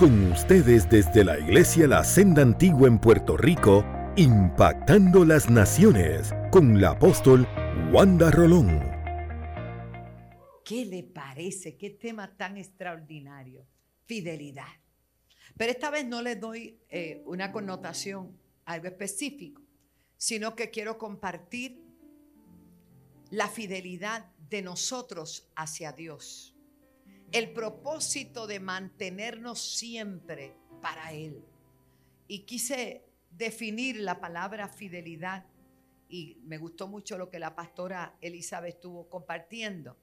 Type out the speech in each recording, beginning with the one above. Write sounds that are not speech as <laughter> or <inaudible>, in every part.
Con ustedes desde la Iglesia La Senda Antigua en Puerto Rico, impactando las naciones con la apóstol Wanda Rolón. ¿Qué le parece? ¿Qué tema tan extraordinario? Fidelidad. Pero esta vez no le doy eh, una connotación, algo específico, sino que quiero compartir la fidelidad de nosotros hacia Dios el propósito de mantenernos siempre para Él. Y quise definir la palabra fidelidad y me gustó mucho lo que la pastora Elizabeth estuvo compartiendo.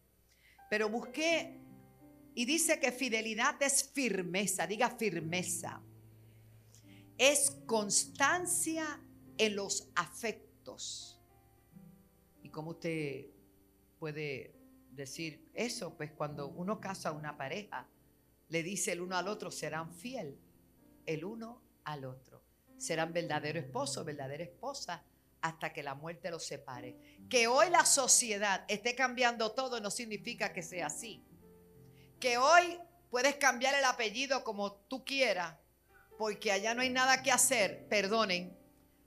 Pero busqué y dice que fidelidad es firmeza, diga firmeza. Es constancia en los afectos. Y como usted puede decir eso, pues cuando uno casa a una pareja, le dice el uno al otro, serán fiel el uno al otro. Serán verdadero esposo, verdadera esposa, hasta que la muerte los separe. Que hoy la sociedad esté cambiando todo no significa que sea así. Que hoy puedes cambiar el apellido como tú quieras, porque allá no hay nada que hacer, perdonen,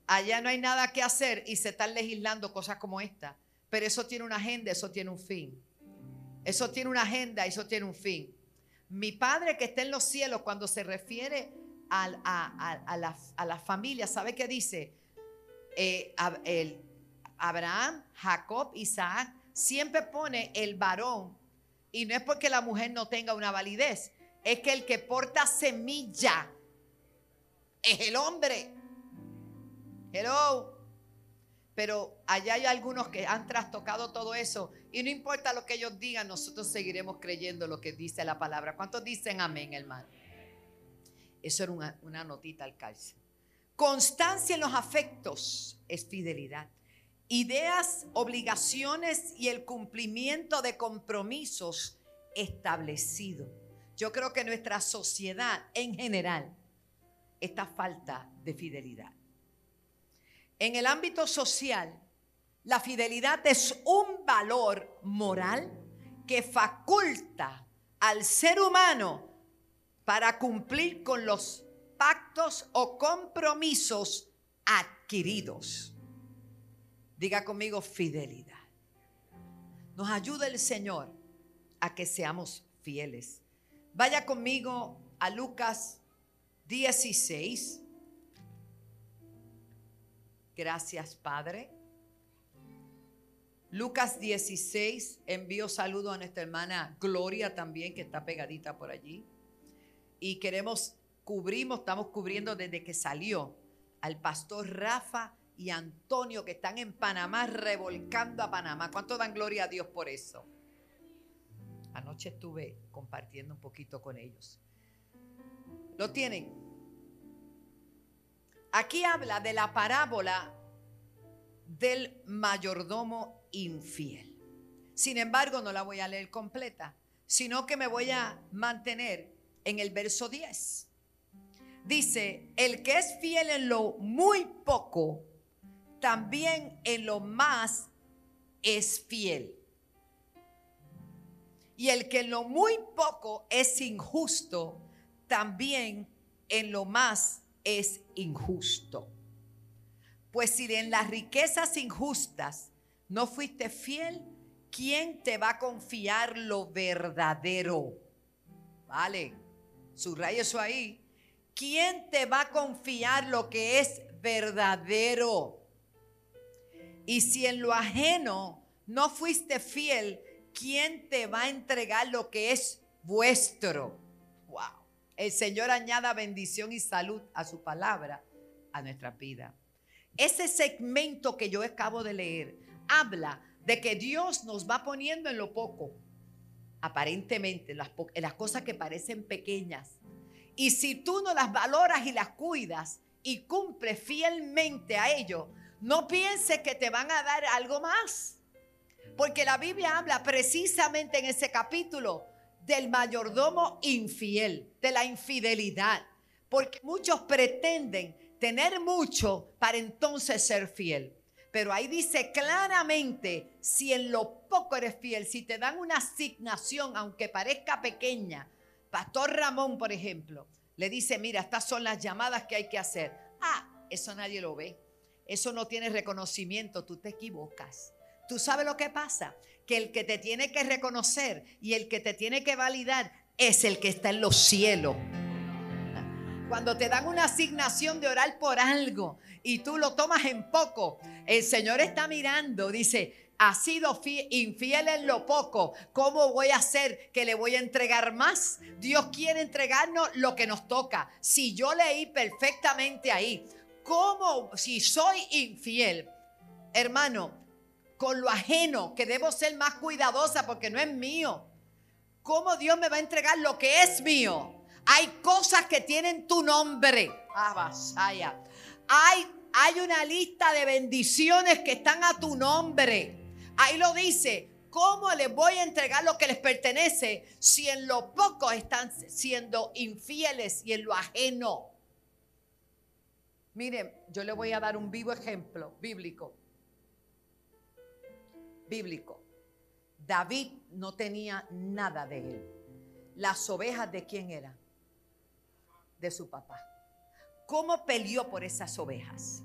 allá no hay nada que hacer y se están legislando cosas como esta. Pero eso tiene una agenda, eso tiene un fin. Eso tiene una agenda, eso tiene un fin. Mi Padre que está en los cielos, cuando se refiere a, la, familia, ¿sabe qué dice? Eh, Abraham, Jacob, Isaac, siempre pone el varón. Y no es porque la mujer no tenga una validez, es que el que porta semilla es el hombre. Hello. Pero allá hay algunos que han trastocado todo eso. Y no importa lo que ellos digan, nosotros seguiremos creyendo lo que dice la palabra. ¿Cuántos dicen amén, hermano? Eso era una, una notita al calce. Constancia en los afectos es fidelidad. Ideas, obligaciones y el cumplimiento de compromisos establecidos. Yo creo que nuestra sociedad en general está falta de fidelidad. En el ámbito social, la fidelidad es un valor moral que faculta al ser humano para cumplir con los pactos o compromisos adquiridos. Diga conmigo fidelidad. Nos ayuda el Señor a que seamos fieles. Vaya conmigo a Lucas 16. Gracias, Padre. Lucas 16, envío saludo a nuestra hermana Gloria también, que está pegadita por allí. Y queremos, cubrimos, estamos cubriendo desde que salió al pastor Rafa y Antonio, que están en Panamá, revolcando a Panamá. ¿Cuánto dan gloria a Dios por eso? Anoche estuve compartiendo un poquito con ellos. ¿Lo tienen? Aquí habla de la parábola del mayordomo infiel. Sin embargo, no la voy a leer completa, sino que me voy a mantener en el verso 10. Dice, el que es fiel en lo muy poco, también en lo más es fiel. Y el que en lo muy poco es injusto, también en lo más es injusto. Pues si en las riquezas injustas no fuiste fiel, ¿quién te va a confiar lo verdadero? Vale, subraya eso ahí. ¿Quién te va a confiar lo que es verdadero? Y si en lo ajeno no fuiste fiel, ¿quién te va a entregar lo que es vuestro? El Señor añada bendición y salud a su palabra, a nuestra vida. Ese segmento que yo acabo de leer habla de que Dios nos va poniendo en lo poco, aparentemente, las, las cosas que parecen pequeñas. Y si tú no las valoras y las cuidas y cumples fielmente a ello, no pienses que te van a dar algo más. Porque la Biblia habla precisamente en ese capítulo del mayordomo infiel, de la infidelidad. Porque muchos pretenden tener mucho para entonces ser fiel. Pero ahí dice claramente, si en lo poco eres fiel, si te dan una asignación, aunque parezca pequeña, Pastor Ramón, por ejemplo, le dice, mira, estas son las llamadas que hay que hacer. Ah, eso nadie lo ve. Eso no tiene reconocimiento, tú te equivocas. ¿Tú sabes lo que pasa? Que el que te tiene que reconocer y el que te tiene que validar es el que está en los cielos. Cuando te dan una asignación de orar por algo y tú lo tomas en poco, el Señor está mirando, dice, ha sido infiel en lo poco, ¿cómo voy a hacer que le voy a entregar más? Dios quiere entregarnos lo que nos toca. Si yo leí perfectamente ahí, ¿cómo si soy infiel? Hermano, con lo ajeno, que debo ser más cuidadosa porque no es mío. ¿Cómo Dios me va a entregar lo que es mío? Hay cosas que tienen tu nombre. Ah, hay, hay una lista de bendiciones que están a tu nombre. Ahí lo dice. ¿Cómo les voy a entregar lo que les pertenece si en lo poco están siendo infieles y en lo ajeno? Miren, yo le voy a dar un vivo ejemplo bíblico. Bíblico. David no tenía nada de él. Las ovejas de quién eran? De su papá. ¿Cómo peleó por esas ovejas?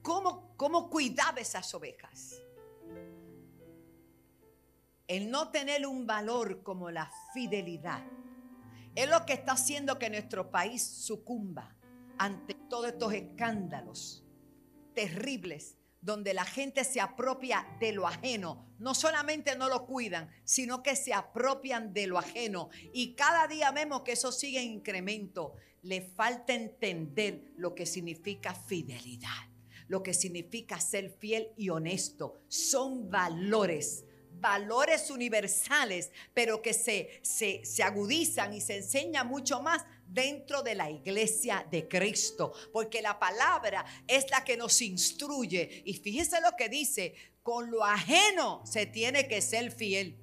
¿Cómo, cómo cuidaba esas ovejas? el no tener un valor como la fidelidad, es lo que está haciendo que nuestro país sucumba ante todos estos escándalos terribles donde la gente se apropia de lo ajeno. No solamente no lo cuidan, sino que se apropian de lo ajeno. Y cada día vemos que eso sigue en incremento. Le falta entender lo que significa fidelidad, lo que significa ser fiel y honesto. Son valores valores universales, pero que se, se, se agudizan y se enseña mucho más dentro de la iglesia de Cristo, porque la palabra es la que nos instruye. Y fíjese lo que dice, con lo ajeno se tiene que ser fiel.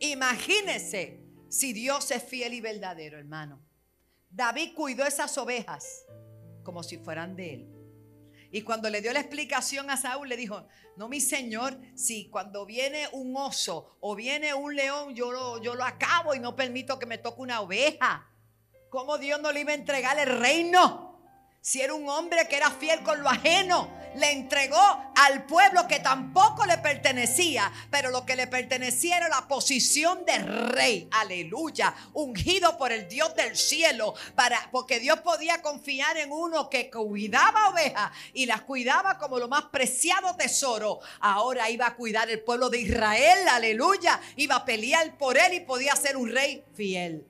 Imagínese si Dios es fiel y verdadero, hermano. David cuidó esas ovejas como si fueran de él. Y cuando le dio la explicación a Saúl, le dijo, no, mi señor, si cuando viene un oso o viene un león, yo lo, yo lo acabo y no permito que me toque una oveja. ¿Cómo Dios no le iba a entregar el reino? Si era un hombre que era fiel con lo ajeno, le entregó al pueblo que tampoco le pertenecía, pero lo que le pertenecía era la posición de rey. Aleluya, ungido por el Dios del cielo, para porque Dios podía confiar en uno que cuidaba ovejas y las cuidaba como lo más preciado tesoro. Ahora iba a cuidar el pueblo de Israel, aleluya, iba a pelear por él y podía ser un rey fiel.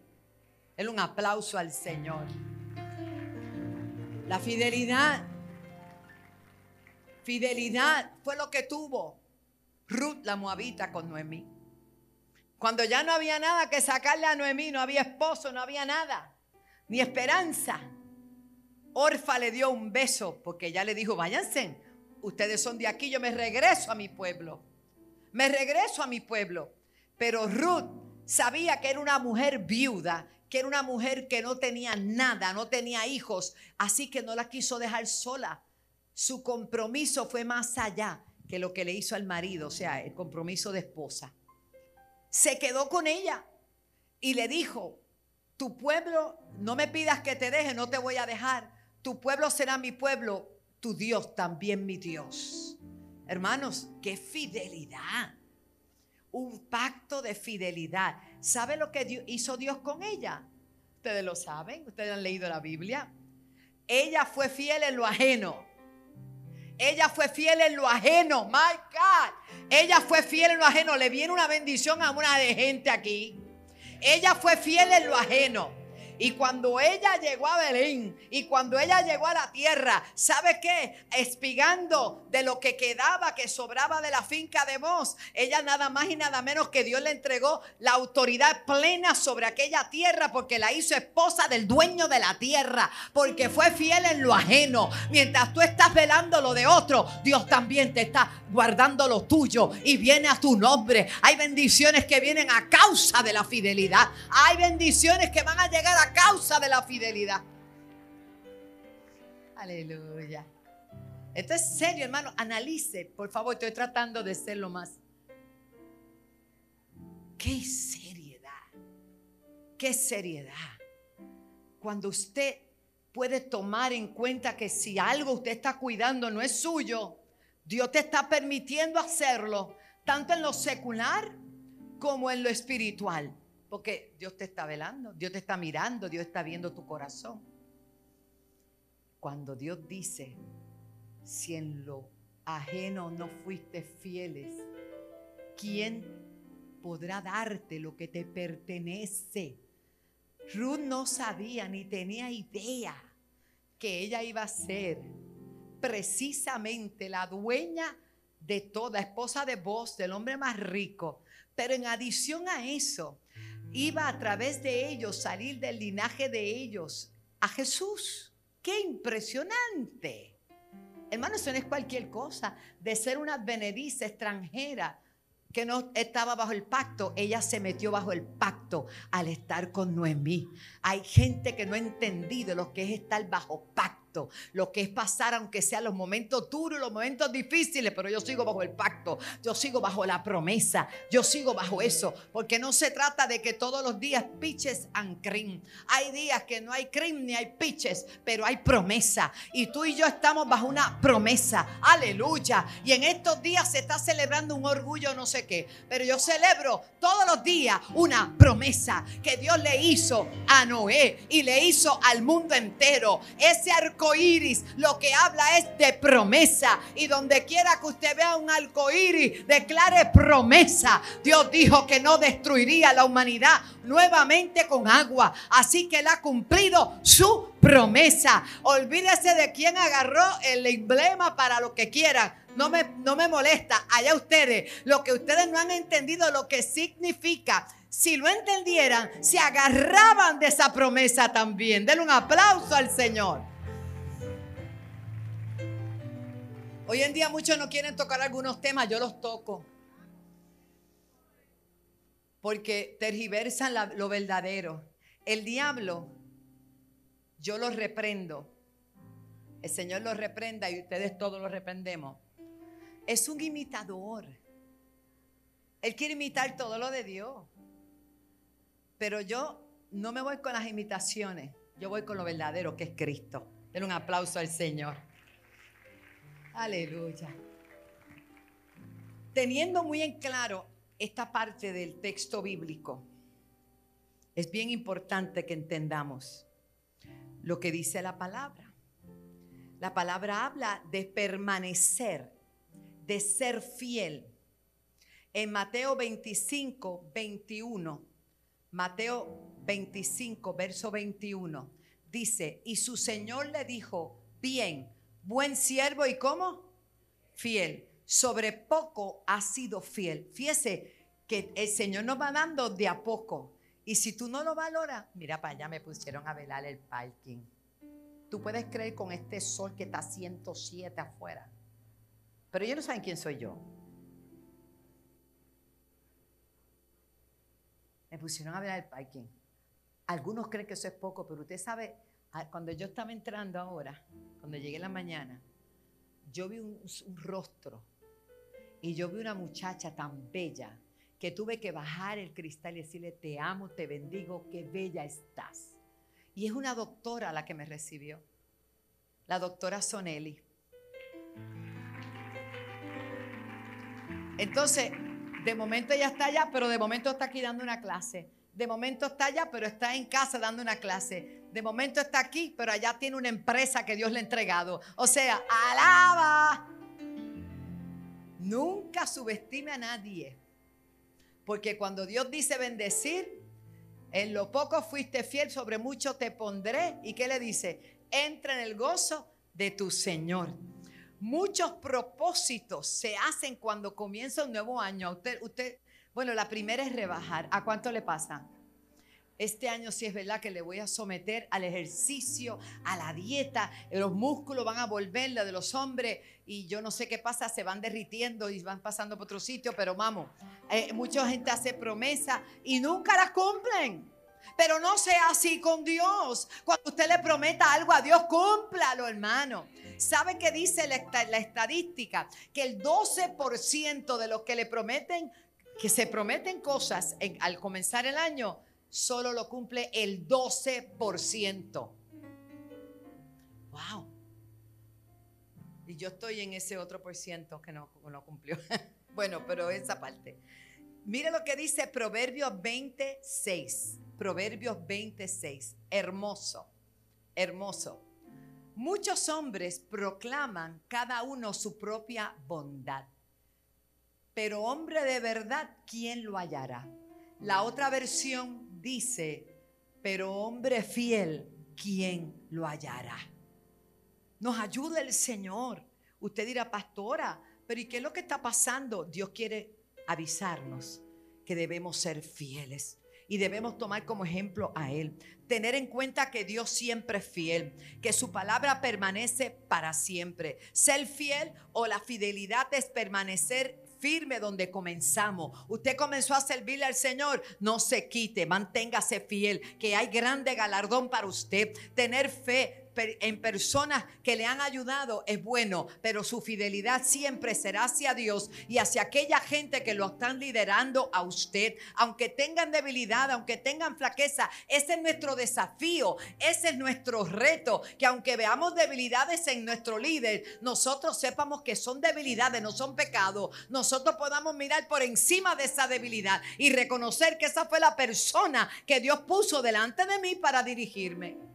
Es un aplauso al Señor. La fidelidad Fidelidad fue lo que tuvo Ruth la Moabita con Noemí. Cuando ya no había nada que sacarle a Noemí, no había esposo, no había nada, ni esperanza. Orfa le dio un beso porque ya le dijo, váyanse, ustedes son de aquí, yo me regreso a mi pueblo. Me regreso a mi pueblo. Pero Ruth sabía que era una mujer viuda, que era una mujer que no tenía nada, no tenía hijos, así que no la quiso dejar sola su compromiso fue más allá que lo que le hizo al marido, o sea, el compromiso de esposa. Se quedó con ella y le dijo, tu pueblo, no me pidas que te deje, no te voy a dejar. Tu pueblo será mi pueblo, tu Dios también mi Dios. Hermanos, qué fidelidad. Un pacto de fidelidad. ¿Sabe lo que hizo Dios con ella? Ustedes lo saben, ustedes han leído la Biblia. Ella fue fiel en lo ajeno ella fue fiel en lo ajeno. My God. Ella fue fiel en lo ajeno. Le viene una bendición a una de gente aquí. Ella fue fiel en lo ajeno. Y cuando ella llegó a Belén y cuando ella llegó a la tierra, ¿sabe qué? Espigando de lo que quedaba, que sobraba de la finca de Mos, ella nada más y nada menos que Dios le entregó la autoridad plena sobre aquella tierra porque la hizo esposa del dueño de la tierra, porque fue fiel en lo ajeno. Mientras tú estás velando lo de otro, Dios también te está guardando lo tuyo y viene a tu nombre. Hay bendiciones que vienen a causa de la fidelidad. Hay bendiciones que van a llegar a causa de la fidelidad. Aleluya. Esto es serio, hermano. Analice, por favor. Estoy tratando de ser lo más. Qué seriedad. Qué seriedad. cuando usted puede tomar en cuenta que si algo usted está cuidando no es suyo, Dios te está permitiendo hacerlo, tanto en lo secular como en lo espiritual. Porque Dios te está velando, Dios te está mirando, Dios está viendo tu corazón. Cuando Dios dice, si en lo ajeno no fuiste fieles, ¿quién podrá darte lo que te pertenece? Ruth no sabía ni tenía idea que ella iba a ser precisamente la dueña de toda, esposa de vos, del hombre más rico. Pero en adición a eso, iba a través de ellos salir del linaje de ellos a Jesús. ¡Qué impresionante! Hermano, eso no es cualquier cosa. De ser una advenediza extranjera que no estaba bajo el pacto, ella se metió bajo el pacto al estar con Noemí. Hay gente que no ha entendido lo que es estar bajo pacto lo que es pasar, aunque sean los momentos duros, los momentos difíciles, pero yo sigo bajo el pacto, yo sigo bajo la promesa, yo sigo bajo eso, porque no se trata de que todos los días piches and cream. Hay días que no hay cream ni hay piches, pero hay promesa. Y tú y yo estamos bajo una promesa. Aleluya. Y en estos días se está celebrando un orgullo, no sé qué, pero yo celebro todos los días una promesa que Dios le hizo a Noé y le hizo al mundo entero. Ese arco iris lo que habla es de promesa. Y donde quiera que usted vea un arco iris, declare promesa. Dios dijo que no destruiría la humanidad nuevamente con agua. Así que él ha cumplido su promesa. Olvídese de quién agarró el emblema para lo que quieran. No me, no me molesta. Allá ustedes, lo que ustedes no han entendido, lo que significa si lo entendieran, se agarraban de esa promesa también. Denle un aplauso al Señor. Hoy en día muchos no quieren tocar algunos temas, yo los toco. Porque tergiversan lo verdadero. El diablo, yo lo reprendo. El Señor lo reprenda y ustedes todos lo reprendemos. Es un imitador. Él quiere imitar todo lo de Dios. Pero yo no me voy con las imitaciones. Yo voy con lo verdadero que es Cristo. Den un aplauso al Señor. Aleluya. Teniendo muy en claro esta parte del texto bíblico, es bien importante que entendamos lo que dice la palabra. La palabra habla de permanecer, de ser fiel. En Mateo 25, 21, Mateo 25, verso 21, dice, y su Señor le dijo, bien, buen siervo y cómo? Fiel. Sobre poco ha sido fiel. Fíjese que el Señor nos va dando de a poco. Y si tú no lo valoras, mira para allá me pusieron a velar el parking. Tú puedes creer con este sol que está 107 afuera. Pero ellos no saben quién soy yo. Me pusieron a velar el parking. Algunos creen que eso es poco, pero usted sabe cuando yo estaba entrando ahora, cuando llegué la mañana, yo vi un, rostro y yo vi una muchacha tan bella que tuve que bajar el cristal y decirle, te amo, te bendigo, qué bella estás. Y es una doctora la que me recibió, la doctora Sonelli. Entonces, de momento ella está allá, pero de momento está aquí dando una clase. De momento está allá, pero está en casa dando una clase de momento está aquí, pero allá tiene una empresa que Dios le ha entregado. O sea, alaba. Nunca subestime a nadie. Porque cuando Dios dice bendecir, en lo poco fuiste fiel, sobre mucho te pondré. ¿Y qué le dice? Entra en el gozo de tu Señor. Muchos propósitos se hacen cuando comienza un nuevo año. Usted, usted, bueno, la primera es rebajar. ¿A cuánto le pasa? Este año sí es verdad que le voy a someter al ejercicio, a la dieta, los músculos van a volver, la de los hombres, y yo no sé qué pasa, se van derritiendo y van pasando por otro sitio, pero vamos, eh, mucha gente hace promesas y nunca las cumplen. Pero no sea así con Dios. Cuando usted le prometa algo a Dios, cúmplalo, hermano. ¿Sabe qué dice la, estadística? Que el 12% de los que le prometen, que se prometen cosas al comenzar el año, solo lo cumple el 12%. Wow. Y yo estoy en ese otro por ciento que no, no cumplió. <laughs> bueno, pero esa parte. Mire lo que dice Proverbios 26. Proverbios 26. Hermoso, hermoso. Muchos hombres proclaman cada uno su propia bondad. Pero hombre de verdad, ¿quién lo hallará? La otra versión dice, pero hombre fiel, ¿quién lo hallará? Nos ayuda el Señor. Usted dirá, pastora, pero ¿y qué es lo que está pasando? Dios quiere avisarnos que debemos ser fieles y debemos tomar como ejemplo a Él. Tener en cuenta que Dios siempre es fiel, que su palabra permanece para siempre. Ser fiel o la fidelidad es permanecer firme donde comenzamos. Usted comenzó a servirle al Señor, no se quite, manténgase fiel, que hay grande galardón para usted. Tener fe, en personas que le han ayudado es bueno, pero su fidelidad siempre será hacia Dios y hacia aquella gente que lo están liderando a usted. Aunque tengan debilidad, aunque tengan flaqueza, ese es nuestro desafío, ese es nuestro reto, que aunque veamos debilidades en nuestro líder, nosotros sepamos que son debilidades, no son pecados. Nosotros podamos mirar por encima de esa debilidad y reconocer que esa fue la persona que Dios puso delante de mí para dirigirme.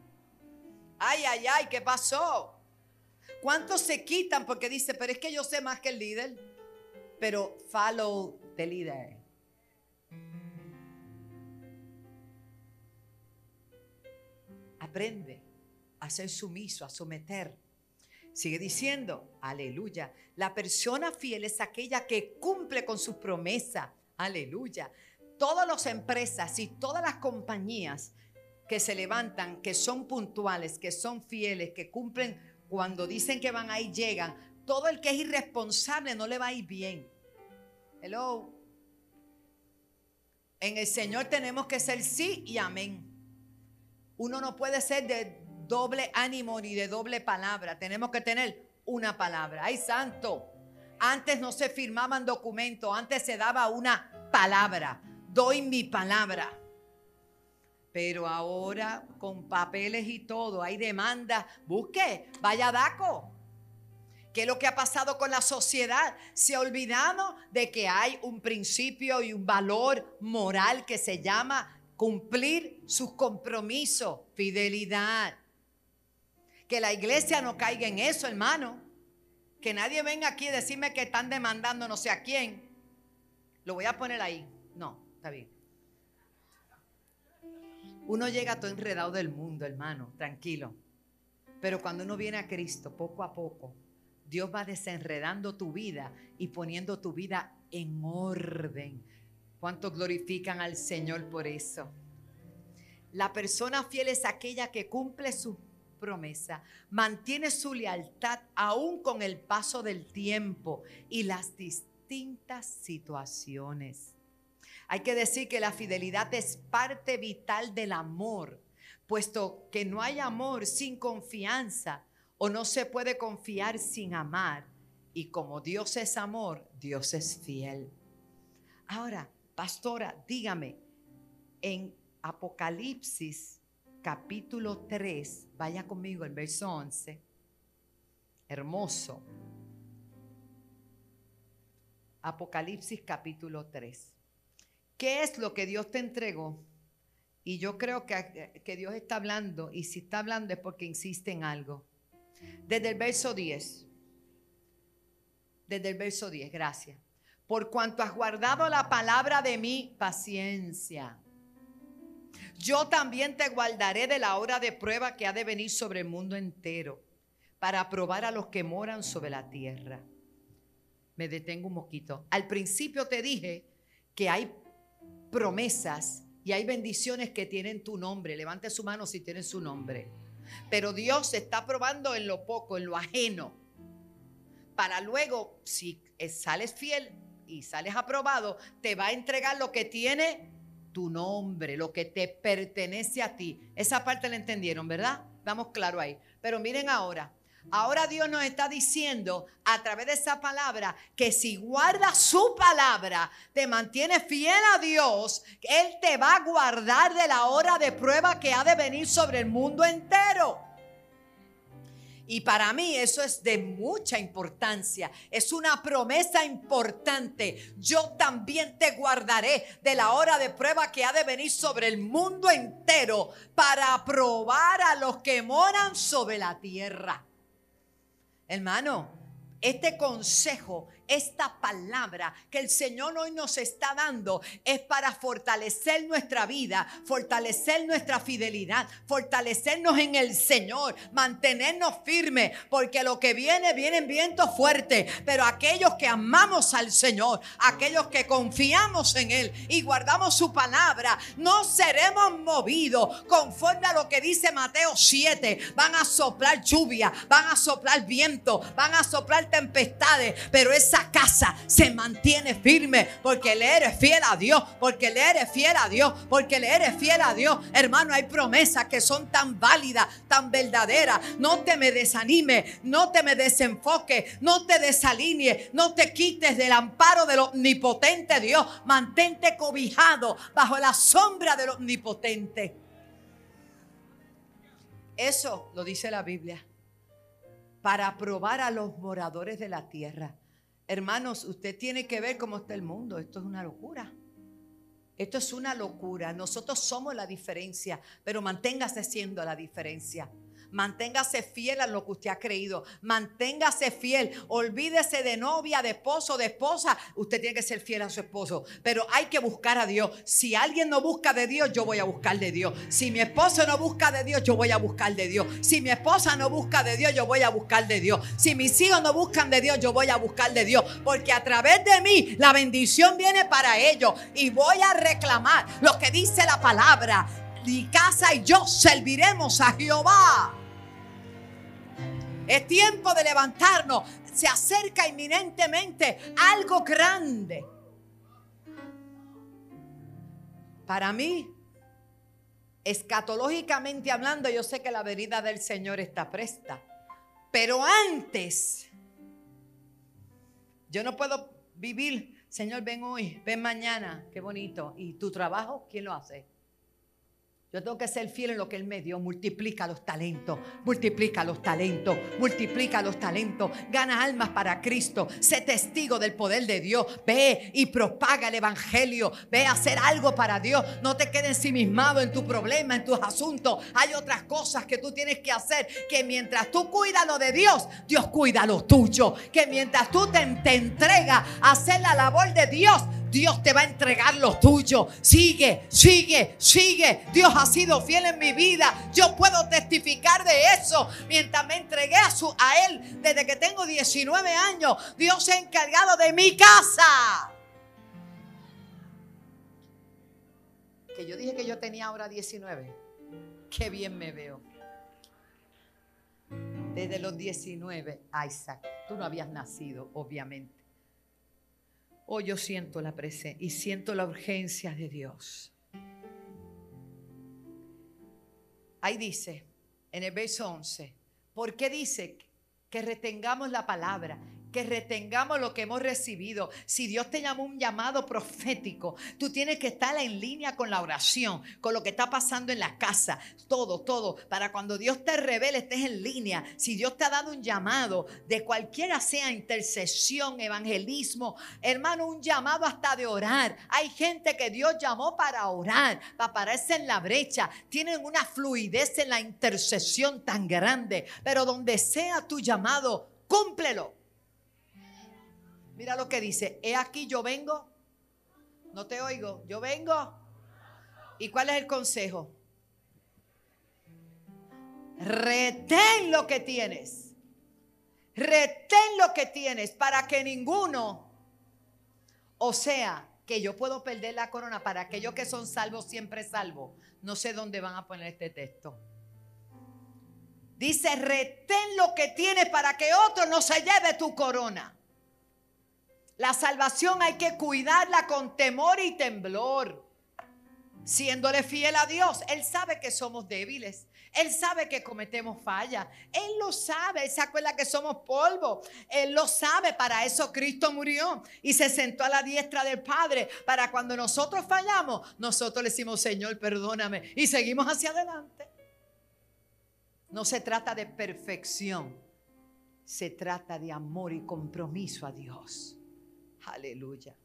Ay, ay, ay, ¿qué pasó? ¿Cuántos se quitan porque dice, pero es que yo sé más que el líder? Pero follow the leader. Aprende a ser sumiso, a someter. Sigue diciendo, aleluya. La persona fiel es aquella que cumple con sus promesas. Aleluya. Todas las empresas y todas las compañías que se levantan, que son puntuales, que son fieles, que cumplen cuando dicen que van ahí, llegan. Todo el que es irresponsable no le va a ir bien. Hello. En el Señor tenemos que ser sí y amén. Uno no puede ser de doble ánimo ni de doble palabra. Tenemos que tener una palabra. ¡Ay, santo! Antes no se firmaban documentos, antes se daba una palabra. Doy mi palabra. Pero ahora con papeles y todo, hay demanda. Busque, vaya DACO. ¿Qué es lo que ha pasado con la sociedad? Se ha olvidado de que hay un principio y un valor moral que se llama cumplir sus compromisos, fidelidad. Que la iglesia no caiga en eso, hermano. Que nadie venga aquí a decirme que están demandando no sé a quién. Lo voy a poner ahí. No, está bien. Uno llega todo enredado del mundo, hermano, tranquilo. Pero cuando uno viene a Cristo, poco a poco, Dios va desenredando tu vida y poniendo tu vida en orden. ¿Cuántos glorifican al Señor por eso? La persona fiel es aquella que cumple su promesa, mantiene su lealtad aún con el paso del tiempo y las distintas situaciones. Hay que decir que la fidelidad es parte vital del amor, puesto que no hay amor sin confianza o no se puede confiar sin amar. Y como Dios es amor, Dios es fiel. Ahora, pastora, dígame, en Apocalipsis capítulo 3, vaya conmigo el verso 11, hermoso. Apocalipsis capítulo 3. ¿Qué es lo que Dios te entregó? Y yo creo que, que, Dios está hablando, y si está hablando es porque insiste en algo. Desde el verso 10. Desde el verso 10, gracias. Por cuanto has guardado la palabra de mi paciencia. Yo también te guardaré de la hora de prueba que ha de venir sobre el mundo entero, para probar a los que moran sobre la tierra. Me detengo un poquito. Al principio te dije que hay promesas y hay bendiciones que tienen tu nombre. Levante su mano si tienen su nombre. Pero Dios está probando en lo poco, en lo ajeno. Para luego, si sales fiel y sales aprobado, te va a entregar lo que tiene tu nombre, lo que te pertenece a ti. Esa parte la entendieron, ¿verdad? Vamos claro ahí. Pero miren ahora, Ahora Dios nos está diciendo a través de esa palabra que si guardas su palabra, te mantienes fiel a Dios, Él te va a guardar de la hora de prueba que ha de venir sobre el mundo entero. Y para mí eso es de mucha importancia. Es una promesa importante. Yo también te guardaré de la hora de prueba que ha de venir sobre el mundo entero para probar a los que moran sobre la tierra. Hermano, este consejo, esta palabra que el Señor hoy nos está dando es para fortalecer nuestra vida, fortalecer nuestra fidelidad, fortalecernos en el Señor, mantenernos firmes, porque lo que viene, vienen vientos fuertes, pero aquellos que amamos al Señor, aquellos que confiamos en Él y guardamos su palabra, no seremos movidos conforme a lo que dice Mateo 7. Van a soplar lluvia, van a soplar viento, van a soplar tempestades, pero esa casa se mantiene firme porque le eres fiel a Dios, porque le eres fiel a Dios, porque le eres fiel a Dios. Hermano, hay promesas que son tan válidas, tan verdaderas. No te me desanime, no te me desenfoque, no te desalinee, no te quites del amparo del omnipotente Dios. Mantente cobijado bajo la sombra del omnipotente. Eso lo dice la Biblia para probar a los moradores de la tierra. Hermanos, usted tiene que ver cómo está el mundo. Esto es una locura. Esto es una locura. Nosotros somos la diferencia, pero manténgase siendo la diferencia. Manténgase fiel a lo que usted ha creído. Manténgase fiel. Olvídese de novia, de esposo, de esposa. Usted tiene que ser fiel a su esposo. Pero hay que buscar a Dios. Si alguien no busca de Dios, yo voy a buscar de Dios. Si mi esposo no busca de Dios, yo voy a buscar de Dios. Si mi esposa no busca de Dios, yo voy a buscar de Dios. Si mis hijos no buscan de Dios, yo voy a buscar de Dios. Porque a través de mí la bendición viene para ellos. Y voy a reclamar lo que dice la palabra. Mi casa y yo serviremos a Jehová. Es tiempo de levantarnos. Se acerca inminentemente algo grande. Para mí, escatológicamente hablando, yo sé que la venida del Señor está presta. Pero antes, yo no puedo vivir, Señor, ven hoy, ven mañana, qué bonito. ¿Y tu trabajo, quién lo hace? Yo tengo que ser fiel en lo que Él me dio. Multiplica los talentos, multiplica los talentos, multiplica los talentos. Gana almas para Cristo. Sé testigo del poder de Dios. Ve y propaga el Evangelio. Ve a hacer algo para Dios. No te quedes ensimismado en tu problema, en tus asuntos. Hay otras cosas que tú tienes que hacer. Que mientras tú cuidas lo de Dios, Dios cuida lo tuyo. Que mientras tú te, te entregas a hacer la labor de Dios, Dios te va a entregar lo tuyo. Sigue, sigue, sigue. Dios ha sido fiel en mi vida. Yo puedo testificar de eso. Mientras me entregué a, su, a Él desde que tengo 19 años, Dios se ha encargado de mi casa. Que yo dije que yo tenía ahora 19. Qué bien me veo. Desde los 19, Isaac, tú no habías nacido, obviamente. Hoy yo siento la presencia y siento la urgencia de Dios. Ahí dice, en el verso 11, ¿por qué dice que retengamos la palabra? Que retengamos lo que hemos recibido. Si Dios te llamó un llamado profético, tú tienes que estar en línea con la oración, con lo que está pasando en la casa, todo, todo, para cuando Dios te revele estés en línea. Si Dios te ha dado un llamado de cualquiera sea intercesión, evangelismo, hermano, un llamado hasta de orar. Hay gente que Dios llamó para orar, para pararse en la brecha. Tienen una fluidez en la intercesión tan grande, pero donde sea tu llamado, cúmplelo. Mira lo que dice, he aquí yo vengo. No te oigo, yo vengo. ¿Y cuál es el consejo? Retén lo que tienes. Retén lo que tienes para que ninguno, o sea, que yo puedo perder la corona para aquellos que son salvos, siempre salvo. No sé dónde van a poner este texto. Dice, retén lo que tienes para que otro no se lleve tu corona. La salvación hay que cuidarla con temor y temblor. siéndole fiel a Dios. Él sabe que somos débiles. Él sabe que cometemos fallas. Él lo sabe. Él se acuerda que somos polvo. Él lo sabe. Para eso Cristo murió y se sentó a la diestra del Padre. Para cuando nosotros fallamos, nosotros le decimos, Señor, perdóname. Y seguimos hacia adelante. No se trata de perfección. Se trata de amor y compromiso a Dios. Aleluya.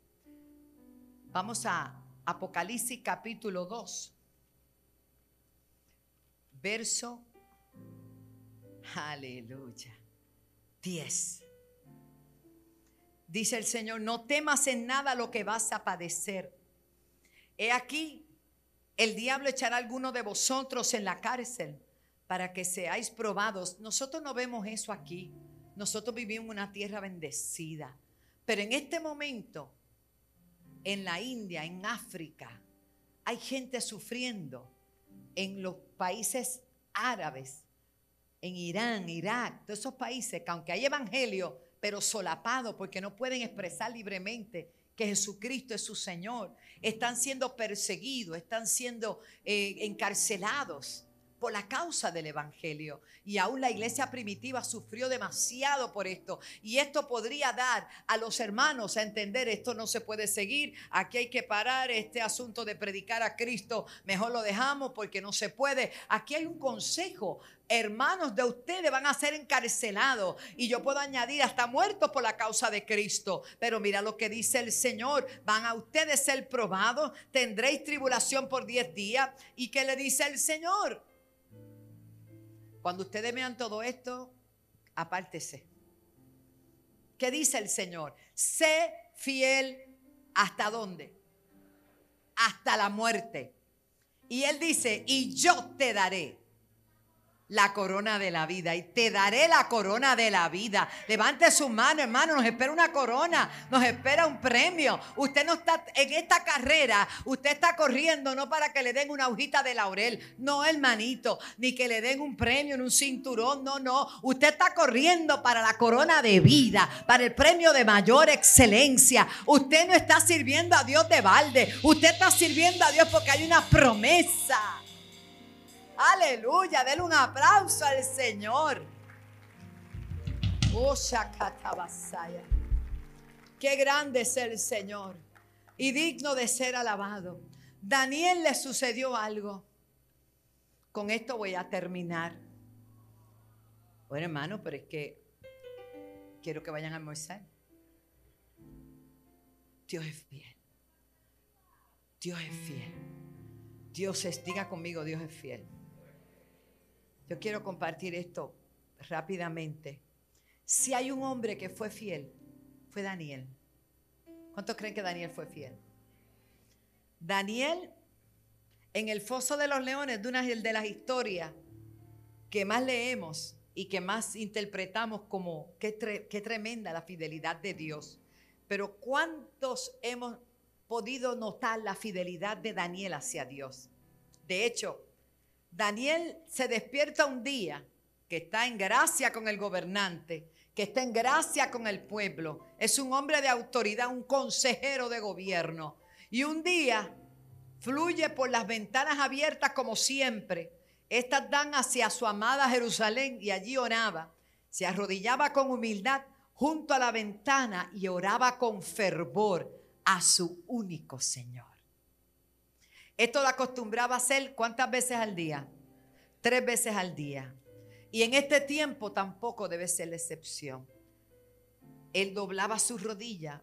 Vamos a Apocalipsis capítulo 2, verso, aleluya, 10. Dice el Señor, no temas en nada lo que vas a padecer. He aquí, el diablo echará a alguno de vosotros en la cárcel para que seáis probados. Nosotros no vemos eso aquí. Nosotros vivimos en una tierra bendecida. Pero en este momento en la India, en África. Hay gente sufriendo en los países árabes, en Irán, Irak, todos esos países que aunque hay evangelio, pero solapado porque no pueden expresar libremente que Jesucristo es su Señor, están siendo perseguidos, están siendo eh, encarcelados la causa del Evangelio. Y aún la iglesia primitiva sufrió demasiado por esto. Y esto podría dar a los hermanos a entender, esto no se puede seguir, aquí hay que parar este asunto de predicar a Cristo, mejor lo dejamos porque no se puede. Aquí hay un consejo. Hermanos de ustedes van a ser encarcelados y yo puedo añadir hasta muertos por la causa de Cristo. Pero mira lo que dice el Señor, van a ustedes ser probados, tendréis tribulación por diez días. ¿Y qué le dice el Señor? Cuando ustedes vean todo esto, apártese. ¿Qué dice el Señor? Sé fiel hasta dónde? Hasta la muerte. Y Él dice, y yo te daré la corona de la vida y te daré la corona de la vida. Levante su mano, hermano, nos espera una corona, nos espera un premio. Usted no está en esta carrera, usted está corriendo no para que le den una hojita de laurel, no hermanito, ni que le den un premio en un cinturón, no, no. Usted está corriendo para la corona de vida, para el premio de mayor excelencia. Usted no está sirviendo a Dios de balde, usted está sirviendo a Dios porque hay una promesa. Aleluya, denle un aplauso al Señor. Oh, Qué grande es el Señor y digno de ser alabado. Daniel le sucedió algo. Con esto voy a terminar. Bueno, hermano, pero es que quiero que vayan a almorzar. Dios es fiel. Dios es fiel. Dios es, diga conmigo, Dios es fiel. Yo quiero compartir esto rápidamente. Si hay un hombre que fue fiel, fue Daniel. ¿Cuántos creen que Daniel fue fiel? Daniel, en el foso de los leones, de una de las historias que más leemos y que más interpretamos como qué, tremenda la fidelidad de Dios. Pero ¿cuántos hemos podido notar la fidelidad de Daniel hacia Dios? De hecho, Daniel se despierta un día que está en gracia con el gobernante, que está en gracia con el pueblo. Es un hombre de autoridad, un consejero de gobierno. Y un día fluye por las ventanas abiertas como siempre. Estas dan hacia su amada Jerusalén y allí oraba. Se arrodillaba con humildad junto a la ventana y oraba con fervor a su único Señor. Esto lo acostumbraba a hacer cuántas veces al día? Tres veces al día. Y en este tiempo tampoco debe ser la excepción. Él doblaba su rodilla,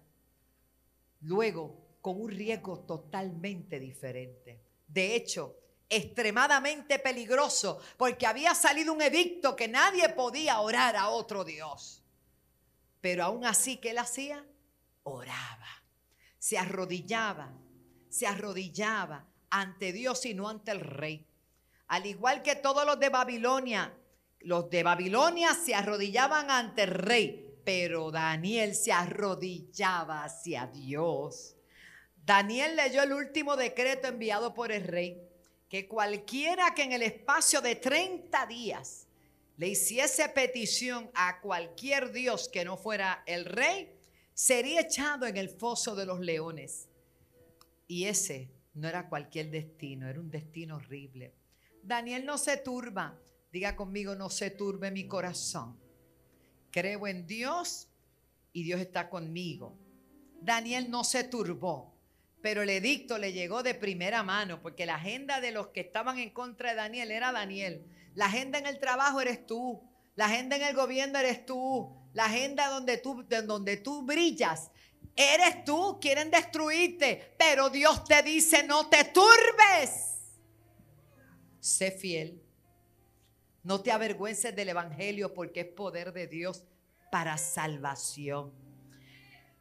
luego con un riesgo totalmente diferente. De hecho, extremadamente peligroso, porque había salido un edicto que nadie podía orar a otro Dios. Pero aún así, ¿qué él hacía? Oraba, se arrodillaba, se arrodillaba ante Dios y no ante el rey. Al igual que todos los de Babilonia, los de Babilonia se arrodillaban ante el rey, pero Daniel se arrodillaba hacia Dios. Daniel leyó el último decreto enviado por el rey, que cualquiera que en el espacio de 30 días le hiciese petición a cualquier Dios que no fuera el rey, sería echado en el foso de los leones. Y ese no era cualquier destino, era un destino horrible. Daniel no se turba. Diga conmigo, no se turbe mi corazón. Creo en Dios y Dios está conmigo. Daniel no se turbó, pero el edicto le llegó de primera mano, porque la agenda de los que estaban en contra de Daniel era Daniel. La agenda en el trabajo eres tú, la agenda en el gobierno eres tú, la agenda donde tú, donde tú brillas Eres tú, quieren destruirte, pero Dios te dice, no te turbes. Sé fiel. No te avergüences del Evangelio porque es poder de Dios para salvación.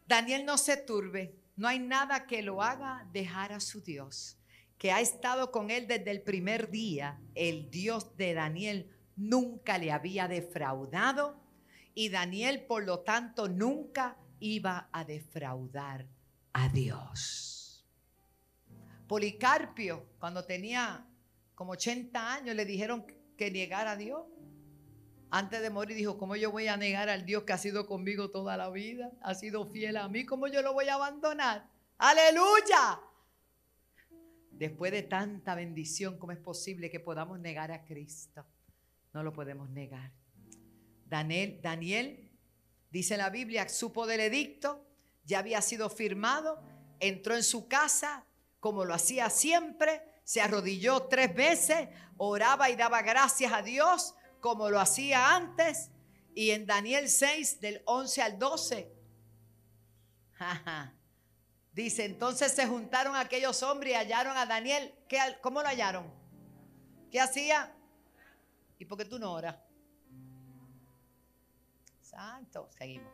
Daniel no se turbe. No hay nada que lo haga dejar a su Dios, que ha estado con él desde el primer día. El Dios de Daniel nunca le había defraudado y Daniel, por lo tanto, nunca iba a defraudar a Dios. Policarpio, cuando tenía como 80 años, le dijeron que negara a Dios. Antes de morir dijo, ¿cómo yo voy a negar al Dios que ha sido conmigo toda la vida? Ha sido fiel a mí, ¿cómo yo lo voy a abandonar? Aleluya. Después de tanta bendición, ¿cómo es posible que podamos negar a Cristo? No lo podemos negar. Daniel, Daniel Dice la Biblia, supo del edicto, ya había sido firmado, entró en su casa como lo hacía siempre, se arrodilló tres veces, oraba y daba gracias a Dios como lo hacía antes. Y en Daniel 6, del 11 al 12, <laughs> dice, entonces se juntaron aquellos hombres y hallaron a Daniel. ¿Qué, ¿Cómo lo hallaron? ¿Qué hacía? ¿Y por qué tú no oras? Santo, seguimos.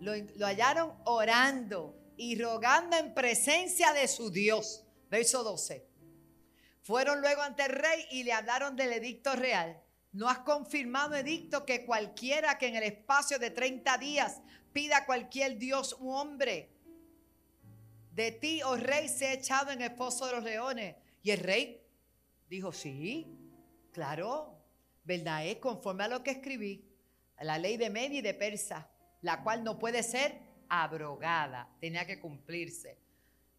Lo, hallaron orando y rogando en presencia de su Dios. Verso 12. Fueron luego ante el rey y le hablaron del edicto real. ¿No has confirmado, edicto, que cualquiera que en el espacio de 30 días pida a cualquier Dios u hombre de ti, oh rey, se ha echado en el pozo de los leones? Y el rey dijo, sí, claro, verdad es conforme a lo que escribí la ley de Media y de Persa, la cual no puede ser abrogada, tenía que cumplirse.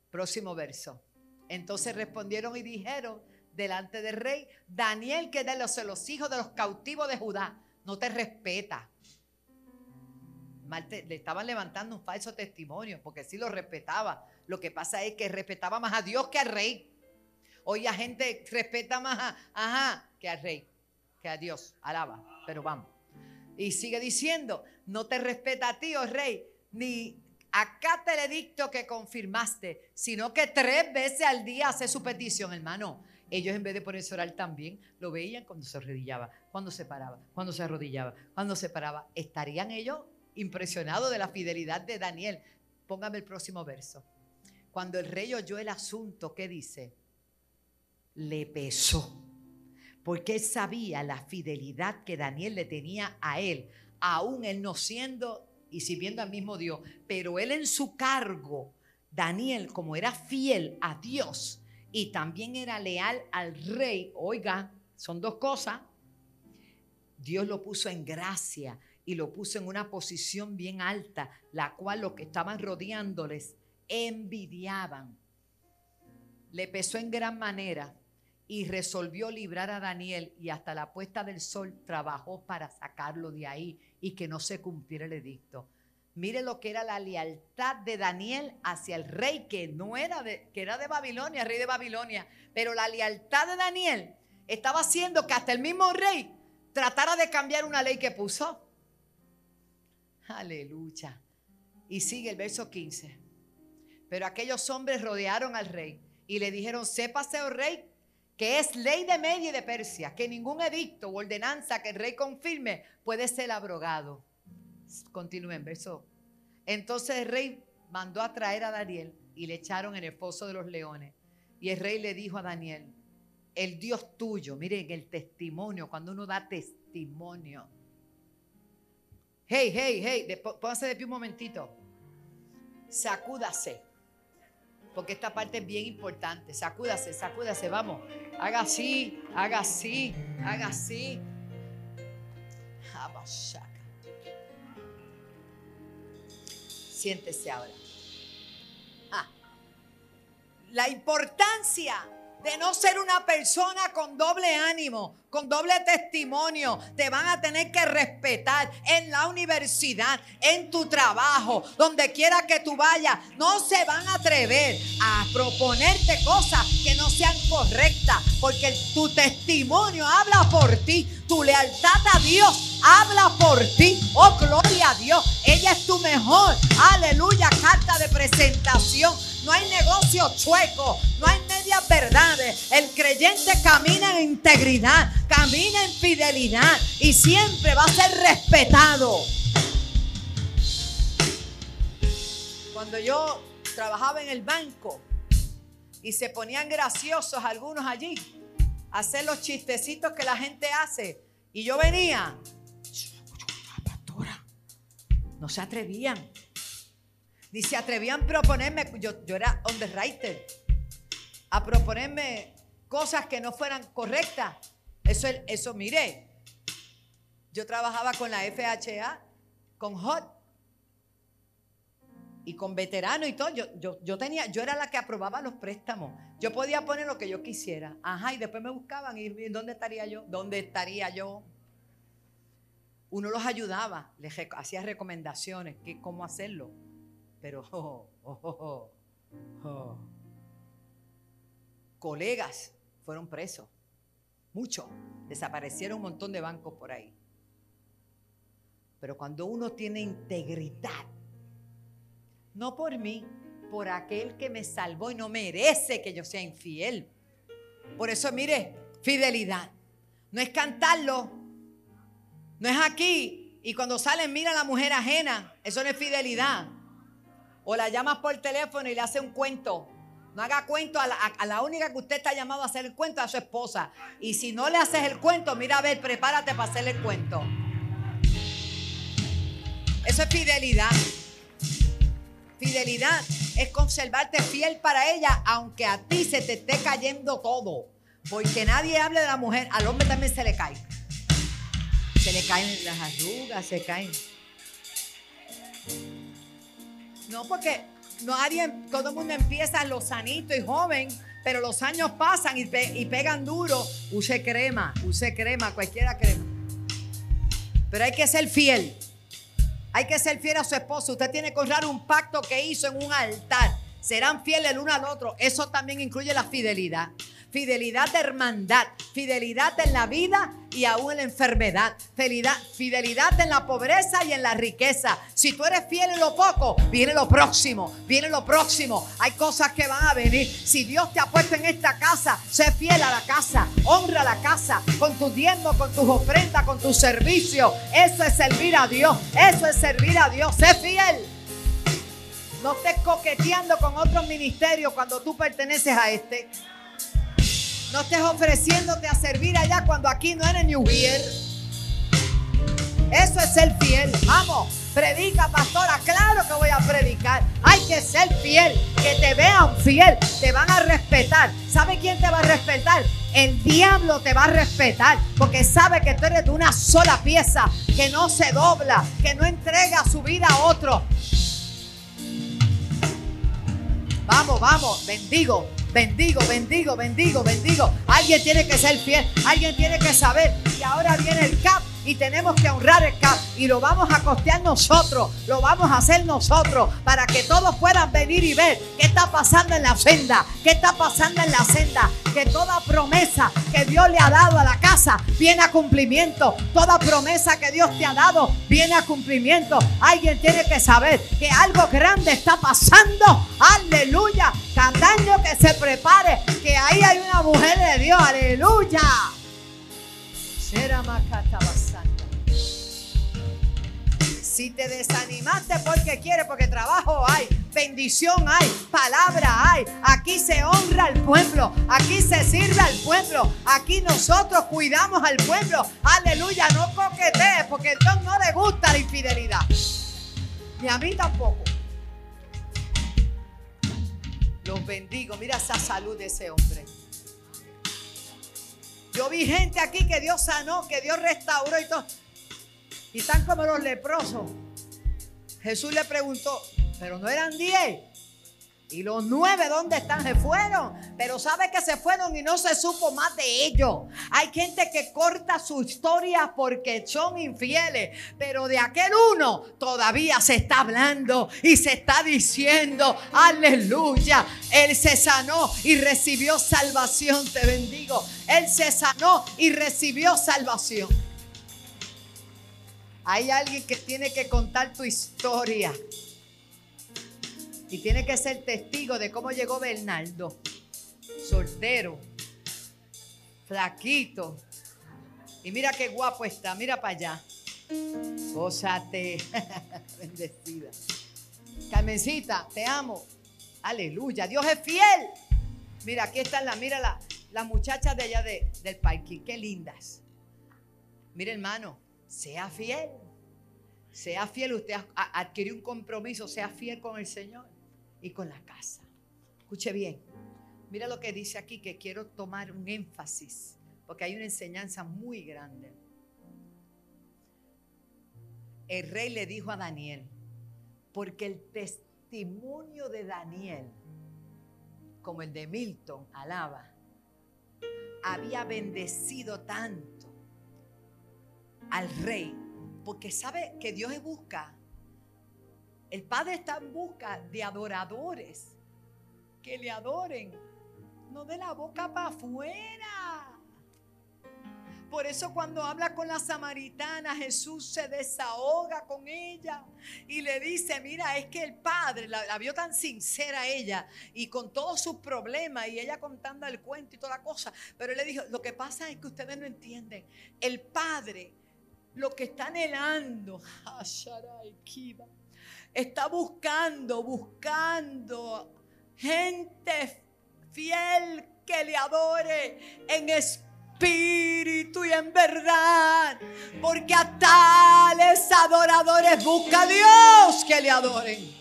Próximo verso. Entonces respondieron y dijeron delante del rey, Daniel, que de los, los hijos de los cautivos de Judá, no te respeta. le estaban levantando un falso testimonio, porque sí lo respetaba. Lo que pasa es que respetaba más a Dios que al rey. Hoy la gente respeta más a, que al rey, que a Dios. Alaba, pero vamos. Y sigue diciendo, no te respeta a ti, oh rey, ni acá te le dicto que confirmaste, sino que tres veces al día hace su petición, hermano. Ellos en vez de ponerse a orar también, lo veían cuando se arrodillaba, cuando se paraba, cuando se arrodillaba, cuando se paraba. Estarían ellos impresionados de la fidelidad de Daniel. Póngame el próximo verso. Cuando el rey oyó el asunto, ¿qué dice? Le pesó porque sabía la fidelidad que Daniel le tenía a él, aún él no siendo y sirviendo al mismo Dios, pero él en su cargo, Daniel, como era fiel a Dios y también era leal al rey, oiga, son dos cosas, Dios lo puso en gracia y lo puso en una posición bien alta, la cual los que estaban rodeándoles envidiaban. Le pesó en gran manera y resolvió librar a Daniel y hasta la puesta del sol trabajó para sacarlo de ahí y que no se cumpliera el edicto. Mire lo que era la lealtad de Daniel hacia el rey que no era de que era de Babilonia, rey de Babilonia, pero la lealtad de Daniel estaba haciendo que hasta el mismo rey tratara de cambiar una ley que puso. Aleluya. Y sigue el verso 15. Pero aquellos hombres rodearon al rey y le dijeron, sépase, oh rey, que es ley de Media y de Persia, que ningún edicto o ordenanza que el rey confirme puede ser abrogado. Continúen, verso. Entonces el rey mandó a traer a Daniel y le echaron en el foso de los leones. Y el rey le dijo a Daniel, el Dios tuyo, miren el testimonio, cuando uno da testimonio. Hey, hey, hey, póngase de pie un momentito. Sacúdase porque esta parte es bien importante. Sacúdase, sacúdase, vamos. Haga así, haga así, haga así. Siéntese ahora. Ah. la importancia de no ser una persona con doble ánimo, con doble testimonio. Te van a tener que respetar en la universidad, en tu trabajo, donde quiera que tú vayas. No se van a atrever a proponerte cosas que no sean correctas, porque tu testimonio habla por ti. Tu lealtad a Dios habla por ti. Oh, gloria a Dios. Ella es tu mejor. Aleluya. Carta de presentación. No hay negocio chueco. No hay medias verdades. El creyente camina en integridad. Camina en fidelidad. Y siempre va a ser respetado. Cuando yo trabajaba en el banco y se ponían graciosos algunos allí hacer los chistecitos que la gente hace. Y yo venía, no se atrevían. Ni se atrevían a proponerme, yo, yo era underwriter, a proponerme cosas que no fueran correctas. Eso, eso, mire, yo trabajaba con la FHA, con HOT y con veteranos y todo. Yo, yo, yo, tenía, yo era la que aprobaba los préstamos. Yo podía poner lo que yo quisiera. Ajá, y después me buscaban y ¿dónde estaría yo? ¿Dónde estaría yo? Uno los ayudaba, les hacía recomendaciones, que, cómo hacerlo. Pero, <laughs> oh, oh, oh, colegas fueron presos. Muchos. Desaparecieron un montón de bancos por ahí. Pero cuando uno tiene integridad, no por mí, por aquel que me salvó y no merece que yo sea infiel. Por eso, mire, fidelidad. No es cantarlo, no es aquí y cuando salen mira a la mujer ajena. Eso no es fidelidad. O la llamas por teléfono y le hace un cuento. No haga cuento a la, única que usted está llamado a hacer el cuento a su esposa. Y si no le haces el cuento, mira a ver, prepárate para hacerle el cuento. Eso es fidelidad. Fidelidad es conservarte fiel para ella, aunque a ti se te esté cayendo todo. Porque nadie hable de la mujer, al hombre también se le cae. Se le caen las arrugas, se caen. No, porque nadie, todo el mundo empieza lo sanito y joven, pero los años pasan y, y pegan duro. Use crema, use crema, cualquiera crema. Pero hay que ser fiel. Hay que ser fiel a su esposo. Usted tiene que honrar un pacto que hizo en un altar. Serán fieles el uno al otro. Eso también incluye la fidelidad. Fidelidad de hermandad. Fidelidad en la vida y aún en la enfermedad. Fidelidad, fidelidad en la pobreza y en la riqueza. Si tú eres fiel en lo poco, viene lo próximo. Viene lo próximo. Hay cosas que van a venir. Si Dios te ha puesto en esta casa, sé fiel a la casa. Honra la casa con tu diezmo, con tus ofrendas, con tu servicio. Eso es servir a Dios. Eso es servir a Dios. Sé fiel. No estés coqueteando con otros ministerios cuando tú perteneces a este. No estés ofreciéndote a servir allá cuando aquí no eres New Year. Eso es ser fiel. Vamos, predica, pastora. Claro que voy a predicar. Hay que ser fiel. Que te vean fiel. Te van a respetar. ¿Sabe quién te va a respetar? El diablo te va a respetar porque sabe que tú eres de una sola pieza, que no se dobla, que no entrega su vida a otro. Vamos, vamos, bendigo, bendigo, bendigo, bendigo, bendigo. Alguien tiene que ser fiel, alguien tiene que saber. Y ahora viene el CAP y tenemos que honrar el CAP y lo vamos a costear nosotros, lo vamos a hacer nosotros para que todos puedan venir y ver qué está pasando en la senda, qué está pasando en la senda, que toda promesa que Dios le ha dado a la casa viene a cumplimiento, toda promesa que Dios te ha dado viene a cumplimiento. Alguien tiene que saber que algo grande está pasando, aleluya, cada año que se prepare, que ahí hay una mujer de Dios, aleluya. Si te desanimaste porque quieres, porque trabajo hay, bendición hay, palabra hay. Aquí se honra al pueblo, aquí se sirve al pueblo, aquí nosotros cuidamos al pueblo. Aleluya, no coquetees porque a Dios no le gusta la infidelidad. Ni a mí tampoco. Los bendigo. Mira esa salud de ese hombre. Yo vi gente aquí que Dios sanó, que Dios restauró y todo. Y están como los leprosos. Jesús le preguntó, pero no eran diez. ¿Y los nueve dónde están? Se fueron. Pero sabe que se fueron y no se supo más de ellos. Hay gente que corta su historia porque son infieles. Pero de aquel uno todavía se está hablando y se está diciendo, aleluya. Él se sanó y recibió salvación. Te bendigo. Él se sanó y recibió salvación. Hay alguien que tiene que contar tu historia. Y tiene que ser testigo de cómo llegó Bernardo, soltero, flaquito. Y mira qué guapo está, mira para allá. Gózate, <laughs> bendecida. Carmencita, te amo. Aleluya, Dios es fiel. Mira, aquí están las, mira la, las muchachas de allá del parque, qué lindas. Mira, hermano, sea fiel. Sea fiel, usted adquirió un compromiso, sea fiel con el Señor y con la casa. Escuche bien. Mira lo que dice aquí, que quiero tomar un énfasis, porque hay una enseñanza muy grande. El rey le dijo a Daniel, porque el testimonio de Daniel, como el de Milton, alaba, había bendecido tanto al rey, porque sabe que Dios busca el Padre está en busca de adoradores que le adoren, no de la boca para afuera. Por eso cuando habla con la samaritana, Jesús se desahoga con ella y le dice, mira, es que el Padre la, vio tan sincera ella y con todos sus problemas y ella contando el cuento y toda la cosa. Pero él le dijo, lo que pasa es que ustedes no entienden. El Padre lo que está anhelando, <laughs> está buscando, buscando gente fiel que le adore en espíritu y en verdad. Porque a tales adoradores busca Dios que le adoren.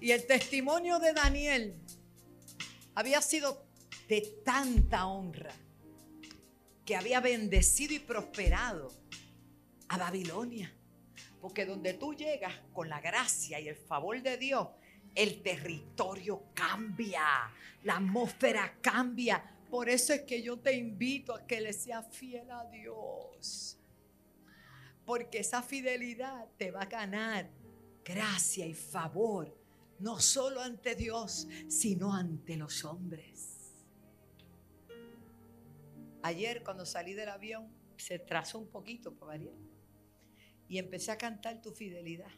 Y el testimonio de Daniel había sido de tanta honra que había bendecido y prosperado a Babilonia. Porque donde tú llegas con la gracia y el favor de Dios, el territorio cambia, la atmósfera cambia. Por eso es que yo te invito a que le seas fiel a Dios. Porque esa fidelidad te va a ganar gracia y favor, no solo ante Dios, sino ante los hombres. Ayer cuando salí del avión se trazó un poquito para variar y empecé a cantar tu fidelidad.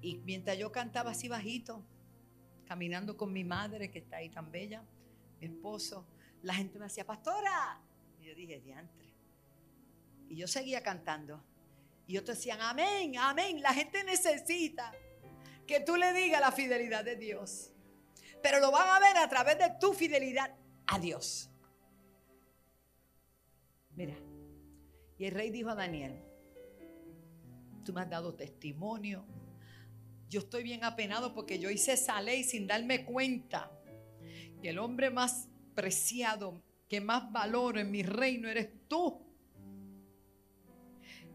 Y mientras yo cantaba así bajito, caminando con mi madre que está ahí tan bella, mi esposo, la gente me decía, pastora. Y yo dije, diantre. Y yo seguía cantando. Y otros decían, amén, amén. La gente necesita que tú le digas la fidelidad de Dios. Pero lo van a ver a través de tu fidelidad a Dios. Mira, y el rey dijo a Daniel, tú me has dado testimonio. Yo estoy bien apenado porque yo hice esa ley sin darme cuenta que el hombre más preciado, que más valoro en mi reino eres tú.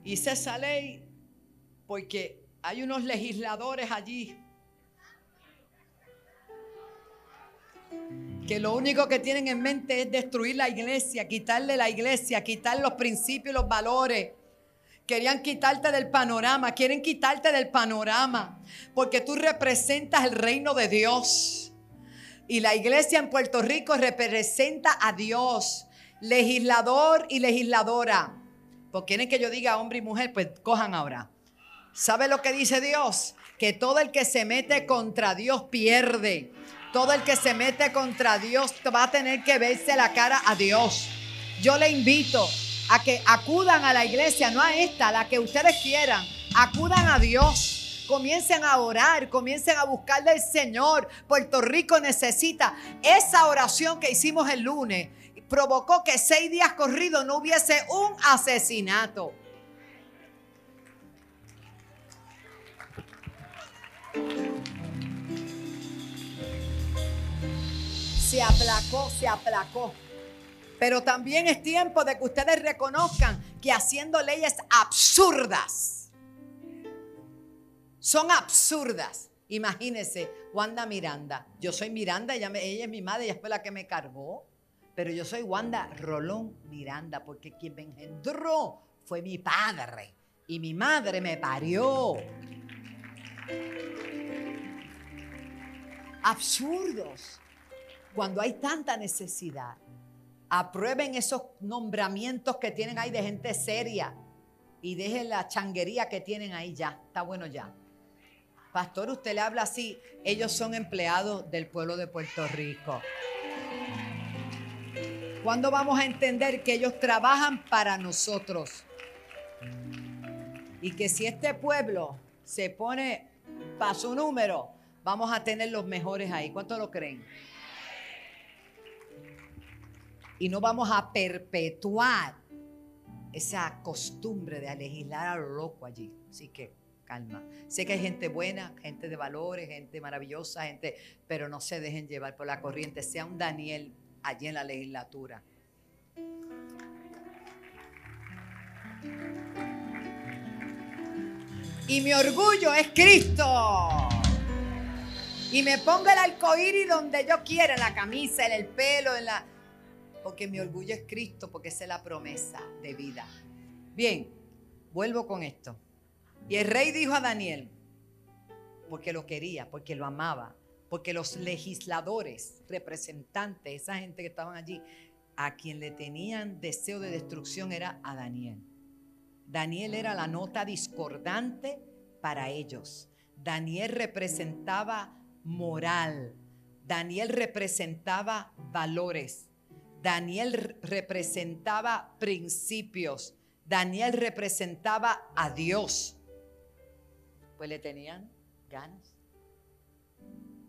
Hice esa ley porque hay unos legisladores allí que lo único que tienen en mente es destruir la iglesia, quitarle la iglesia, quitar los principios y los valores. Querían quitarte del panorama, quieren quitarte del panorama, porque tú representas el reino de Dios. Y la iglesia en Puerto Rico representa a Dios, legislador y legisladora. Porque quieren que yo diga hombre y mujer, pues cojan ahora. ¿Sabe lo que dice Dios? Que todo el que se mete contra Dios pierde. Todo el que se mete contra Dios va a tener que verse la cara a Dios. Yo le invito a que acudan a la iglesia, no a esta, la que ustedes quieran. Acudan a Dios. Comiencen a orar, comiencen a buscar del Señor. Puerto Rico necesita esa oración que hicimos el lunes. Provocó que seis días corridos no hubiese un asesinato. Se aplacó, se aplacó. Pero también es tiempo de que ustedes reconozcan que haciendo leyes absurdas, son absurdas. Imagínense, Wanda Miranda. Yo soy Miranda, ella, es mi madre, ella fue la que me cargó. Pero yo soy Wanda Rolón Miranda, porque quien me engendró fue mi padre. Y mi madre me parió. Absurdos. Cuando hay tanta necesidad. Aprueben esos nombramientos que tienen ahí de gente seria. Y dejen la changuería que tienen ahí ya. Está bueno ya. Pastor, usted le habla así. Ellos son empleados del pueblo de Puerto Rico. ¿Cuándo vamos a entender que ellos trabajan para nosotros? Y que si este pueblo se pone para su número, vamos a tener los mejores ahí. ¿Cuánto lo creen? Y no vamos a perpetuar esa costumbre de legislar a lo loco allí. Así que calma. Sé que hay gente buena, gente de valores, gente maravillosa, gente, pero no se dejen llevar por la corriente. Sea un Daniel allí en la legislatura. Y mi orgullo es Cristo. Y me pongo el arcoíris donde yo quiera, en la camisa, en el pelo, en la. Porque mi orgullo es Cristo, porque esa es la promesa de vida. Bien, vuelvo con esto. Y el rey dijo a Daniel, porque lo quería, porque lo amaba, porque los legisladores, representantes, esa gente que estaban allí, a quien le tenían deseo de destrucción era a Daniel. Daniel era la nota discordante para ellos. Daniel representaba moral. Daniel representaba valores. Daniel representaba principios. Daniel representaba a Dios. Pues le tenían ganas.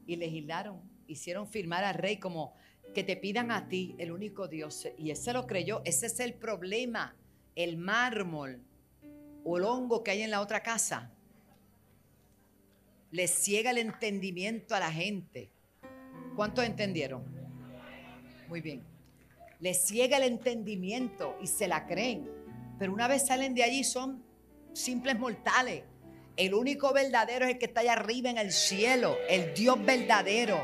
Y legislaron, hicieron firmar al rey como que te pidan a ti, el único Dios. Y ese lo creyó. Ese es el problema. El mármol o el hongo que hay en la otra casa le ciega el entendimiento a la gente. ¿Cuántos entendieron? Muy bien. Le ciega el entendimiento y se la creen. Pero una vez salen de allí son simples mortales. El único verdadero es el que está allá arriba en el cielo, el Dios verdadero.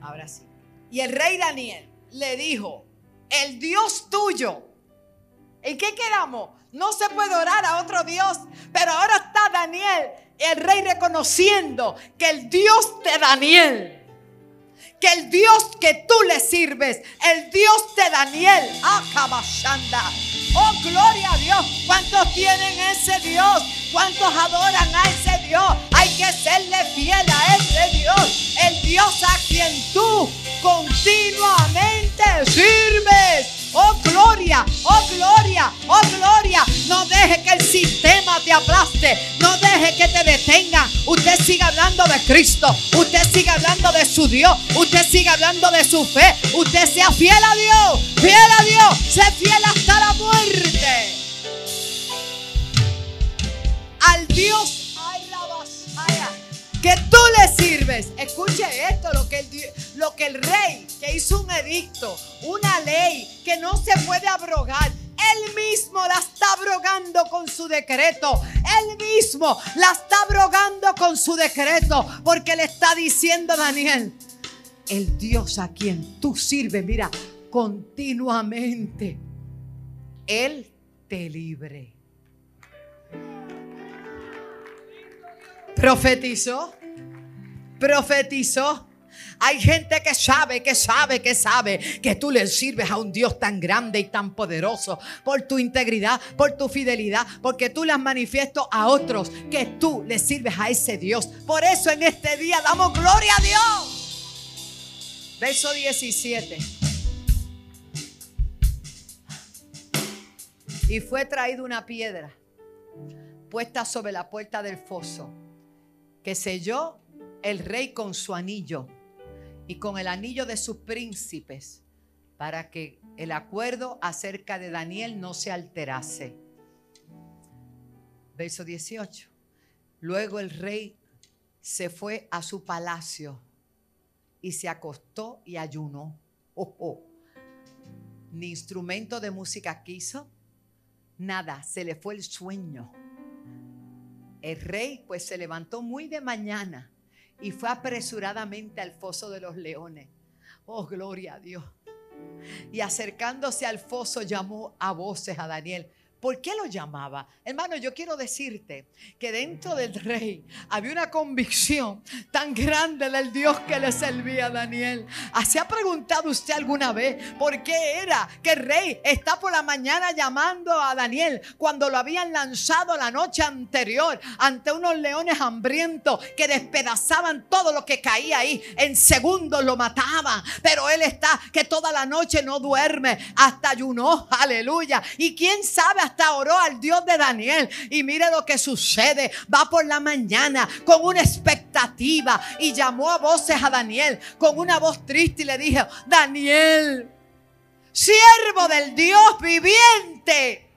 Ahora sí. Y el rey Daniel le dijo, el Dios tuyo ¿En qué quedamos? No se puede orar a otro Dios. Pero ahora está Daniel, el rey, reconociendo que el Dios de Daniel, que el Dios que tú le sirves, el Dios de Daniel, Akabashanda. Oh, gloria a Dios. ¿Cuántos tienen ese Dios? ¿Cuántos adoran a ese Dios? Hay que serle fiel a ese Dios. El Dios a quien tú continuamente sirves. Oh gloria, oh gloria, oh gloria. No deje que el sistema te aplaste. No deje que te detenga. Usted sigue hablando de Cristo. Usted sigue hablando de su Dios. Usted sigue hablando de su fe. Usted sea fiel a Dios. Fiel a Dios. Sé fiel hasta la muerte. Al Dios que tú le sirves. Escuche esto, lo que, el, lo que el rey que hizo un edicto, una ley que no se puede abrogar. Él mismo la está abrogando con su decreto. Él mismo la está abrogando con su decreto. Porque le está diciendo a Daniel, el Dios a quien tú sirves, mira, continuamente, Él te libre. Profetizó. Profetizó. Hay gente que sabe, que sabe, que sabe que tú le sirves a un Dios tan grande y tan poderoso por tu integridad, por tu fidelidad, porque tú has manifiesto a otros que tú le sirves a ese Dios. Por eso en este día damos gloria a Dios. Verso 17. Y fue traída una piedra puesta sobre la puerta del foso que selló el rey con su anillo y con el anillo de sus príncipes para que el acuerdo acerca de Daniel no se alterase. Verso 18. Luego el rey se fue a su palacio y se acostó y ayunó. Oh, oh. Ni instrumento de música quiso, nada, se le fue el sueño El rey pues se levantó muy de mañana y fue apresuradamente al foso de los leones. Oh, gloria a Dios. Y acercándose al foso llamó a voces a Daniel. ¿Por qué lo llamaba? Hermano, yo quiero decirte que dentro del rey había una convicción tan grande del Dios que le servía a Daniel. Ah, ¿Se ha preguntado usted alguna vez por qué era que el rey está por la mañana llamando a Daniel cuando lo habían lanzado la noche anterior ante unos leones hambrientos que despedazaban todo lo que caía ahí? En segundos lo mataban. Pero él está que toda la noche no duerme, hasta ayunó, aleluya. Y quién sabe hasta oró al Dios de Daniel. Y mire lo que sucede. Va por la mañana con una expectativa y llamó a voces a Daniel con una voz triste y le dijo, Daniel, siervo del Dios viviente.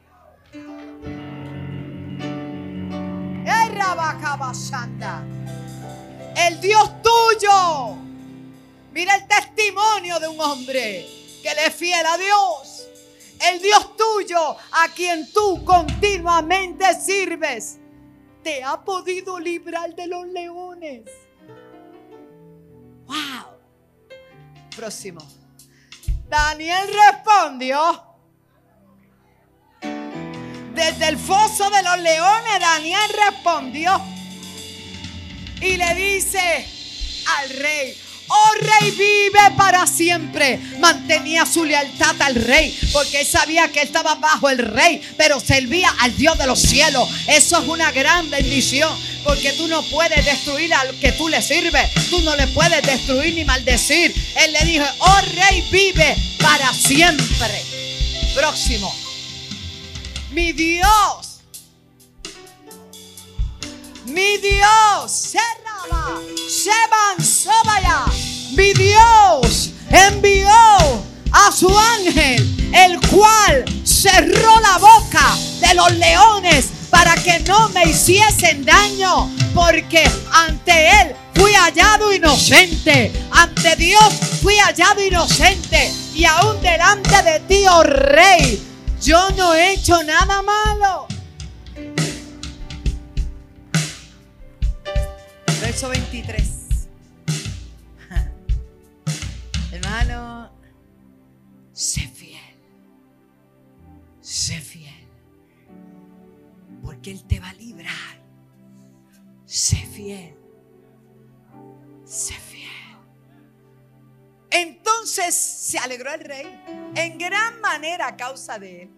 El Dios tuyo. Mira el testimonio de un hombre que le es fiel a Dios el Dios tuyo, a quien tú continuamente sirves, te ha podido librar de los leones. Wow. Próximo. Daniel respondió. Desde el foso de los leones, Daniel respondió y le dice al rey, Oh rey vive para siempre. Mantenía su lealtad al rey porque él sabía que él estaba bajo el rey, pero servía al Dios de los cielos. Eso es una gran bendición porque tú no puedes destruir al que tú le sirves. Tú no le puedes destruir ni maldecir. Él le dijo, oh rey vive para siempre. Próximo. Mi Dios. Mi Dios. Sobaya mi Dios envió a su ángel, el cual cerró la boca de los leones para que no me hiciesen daño, porque ante él fui hallado inocente, ante Dios fui hallado inocente, y aún delante de ti, oh rey, yo no he hecho nada malo. Verso 23. <laughs> Hermano, sé fiel. Sé fiel. Porque Él te va a librar. Sé fiel. Sé fiel. Entonces se alegró el rey en gran manera a causa de él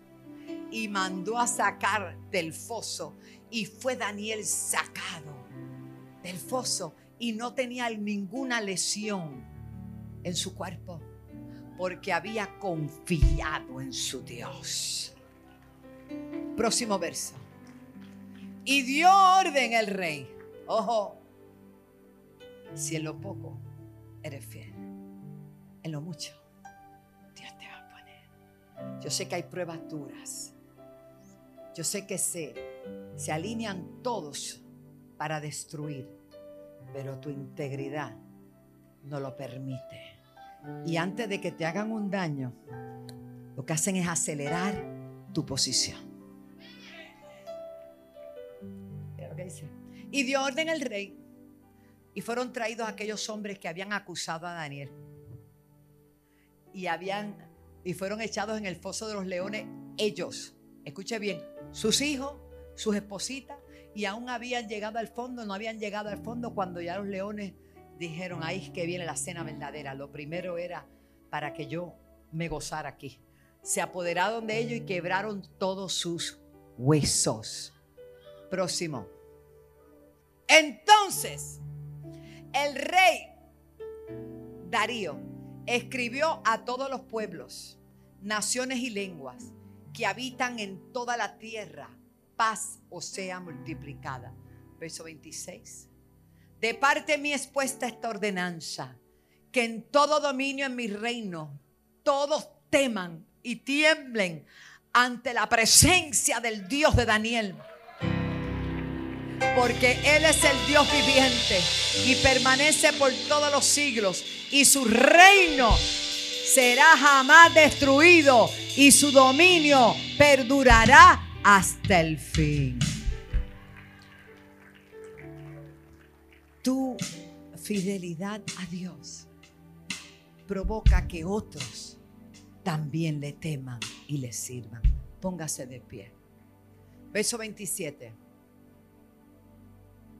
y mandó a sacar del foso y fue Daniel sacado del foso y no tenía ninguna lesión en su cuerpo porque había confiado en su Dios. Próximo verso. Y dio orden el rey. Ojo, si en lo poco eres fiel, en lo mucho Dios te va a poner. Yo sé que hay pruebas duras. Yo sé que se, se alinean todos para destruir, pero tu integridad no lo permite. Y antes de que te hagan un daño, lo que hacen es acelerar tu posición. Y dio orden el rey. Y fueron traídos aquellos hombres que habían acusado a Daniel. Y habían y fueron echados en el foso de los leones ellos. Escuche bien, sus hijos, sus espositas y aún habían llegado al fondo, no habían llegado al fondo cuando ya los leones dijeron, ahí es que viene la cena verdadera. Lo primero era para que yo me gozara aquí. Se apoderaron de ellos y quebraron todos sus huesos. Próximo. Entonces, el rey Darío escribió a todos los pueblos, naciones y lenguas que habitan en toda la tierra, paz o sea multiplicada. Verso 26. De parte mía expuesta esta ordenanza, que en todo dominio en mi reino todos teman y tiemblen ante la presencia del Dios de Daniel. Porque Él es el Dios viviente y permanece por todos los siglos y su reino será jamás destruido y su dominio perdurará hasta el fin. Tu fidelidad a Dios provoca que otros también le teman y le sirvan. Póngase de pie. Verso 27.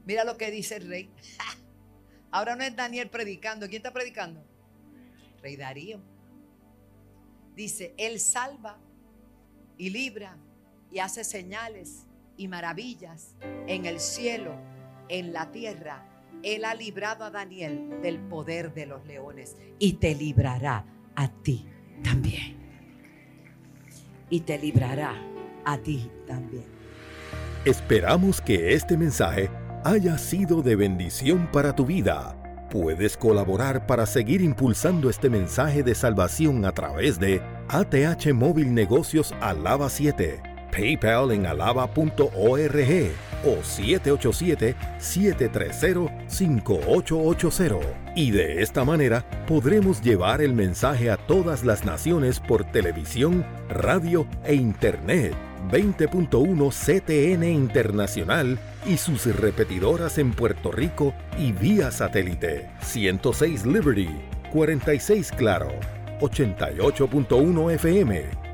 Mira lo que dice el rey. <laughs> Ahora no es Daniel predicando. ¿Quién está predicando? Rey Darío. Dice, Él salva y libra y hace señales y maravillas en el cielo, en la tierra. Él ha librado a Daniel del poder de los leones y te librará a ti también. Y te librará a ti también. Esperamos que este mensaje haya sido de bendición para tu vida. Puedes colaborar para seguir impulsando este mensaje de salvación a través de ATH Móvil Negocios Alaba 7, PayPal en alaba.org o 787-730-5880. Y de esta manera podremos llevar el mensaje a todas las naciones por televisión, radio e internet. 20.1 CTN Internacional y sus repetidoras en Puerto Rico y vía satélite. 106 Liberty, 46 Claro, 88.1 FM,